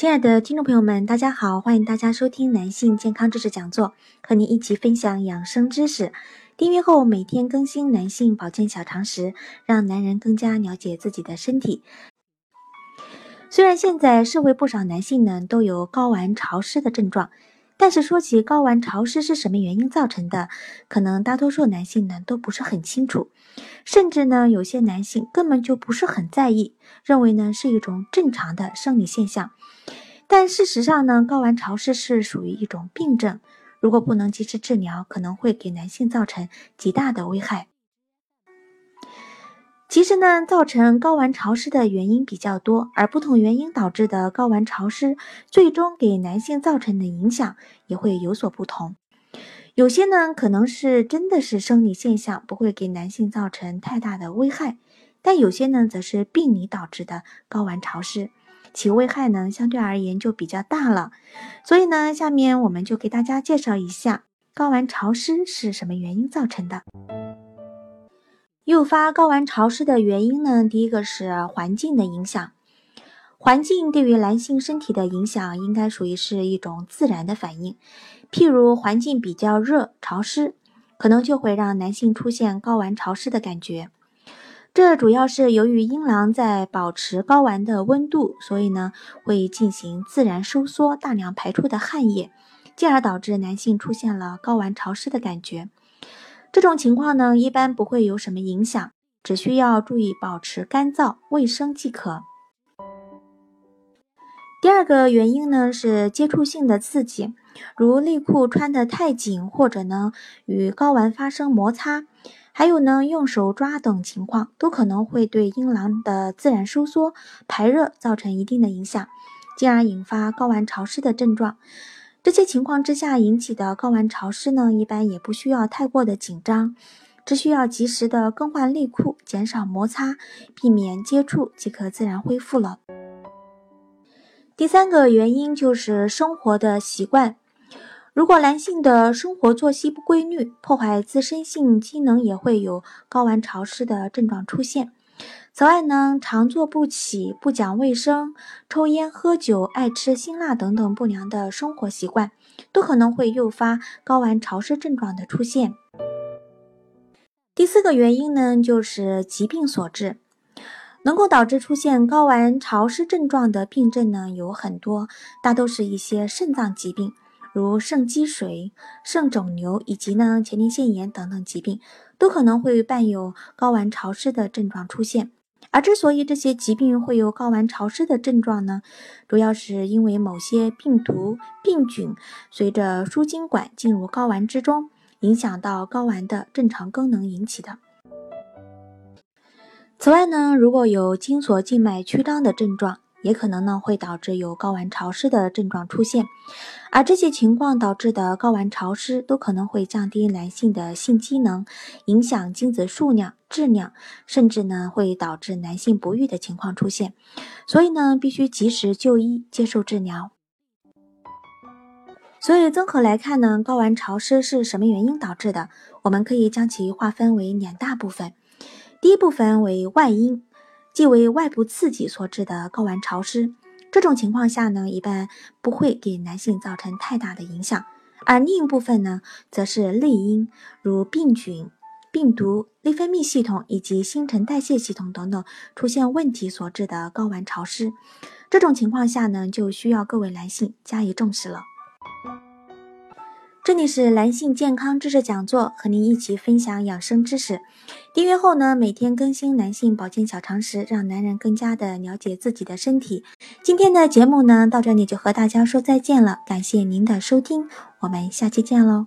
亲爱的听众朋友们，大家好，欢迎大家收听男性健康知识讲座，和您一起分享养生知识。订阅后每天更新男性保健小常识，让男人更加了解自己的身体。虽然现在社会不少男性呢都有睾丸潮湿的症状，但是说起睾丸潮湿是什么原因造成的，可能大多数男性呢都不是很清楚，甚至呢有些男性根本就不是很在意，认为呢是一种正常的生理现象。但事实上呢，睾丸潮湿是属于一种病症，如果不能及时治疗，可能会给男性造成极大的危害。其实呢，造成睾丸潮湿的原因比较多，而不同原因导致的睾丸潮湿，最终给男性造成的影响也会有所不同。有些呢，可能是真的是生理现象，不会给男性造成太大的危害；但有些呢，则是病理导致的睾丸潮湿。其危害呢，相对而言就比较大了。所以呢，下面我们就给大家介绍一下睾丸潮湿是什么原因造成的。诱发睾丸潮湿的原因呢，第一个是环境的影响。环境对于男性身体的影响，应该属于是一种自然的反应。譬如环境比较热潮湿，可能就会让男性出现睾丸潮湿的感觉。这主要是由于阴囊在保持睾丸的温度，所以呢会进行自然收缩，大量排出的汗液，进而导致男性出现了睾丸潮湿的感觉。这种情况呢一般不会有什么影响，只需要注意保持干燥卫生即可。第二个原因呢是接触性的刺激，如内裤穿得太紧，或者呢与睾丸发生摩擦。还有呢，用手抓等情况都可能会对阴囊的自然收缩、排热造成一定的影响，进而引发睾丸潮湿的症状。这些情况之下引起的睾丸潮湿呢，一般也不需要太过的紧张，只需要及时的更换内裤，减少摩擦，避免接触即可自然恢复了。第三个原因就是生活的习惯。如果男性的生活作息不规律，破坏自身性机能，也会有睾丸潮湿的症状出现。此外呢，常坐不起、不讲卫生、抽烟喝酒、爱吃辛辣等等不良的生活习惯，都可能会诱发睾丸潮湿症状的出现。第四个原因呢，就是疾病所致，能够导致出现睾丸潮湿症状的病症呢有很多，大都是一些肾脏疾病。如肾积水、肾肿瘤以及呢前列腺炎等等疾病，都可能会伴有睾丸潮湿的症状出现。而之所以这些疾病会有睾丸潮湿的症状呢，主要是因为某些病毒、病菌随着输精管进入睾丸之中，影响到睾丸的正常功能引起的。此外呢，如果有精索静脉曲张的症状，也可能呢会导致有睾丸潮湿的症状出现，而这些情况导致的睾丸潮湿都可能会降低男性的性机能，影响精子数量、质量，甚至呢会导致男性不育的情况出现。所以呢，必须及时就医，接受治疗。所以综合来看呢，睾丸潮湿是什么原因导致的？我们可以将其划分为两大部分，第一部分为外因。即为外部刺激所致的睾丸潮湿，这种情况下呢，一般不会给男性造成太大的影响。而另一部分呢，则是内因，如病菌、病毒、内分泌系统以及新陈代谢系统等等出现问题所致的睾丸潮湿。这种情况下呢，就需要各位男性加以重视了。这里是男性健康知识讲座，和您一起分享养生知识。订阅后呢，每天更新男性保健小常识，让男人更加的了解自己的身体。今天的节目呢，到这里就和大家说再见了，感谢您的收听，我们下期见喽。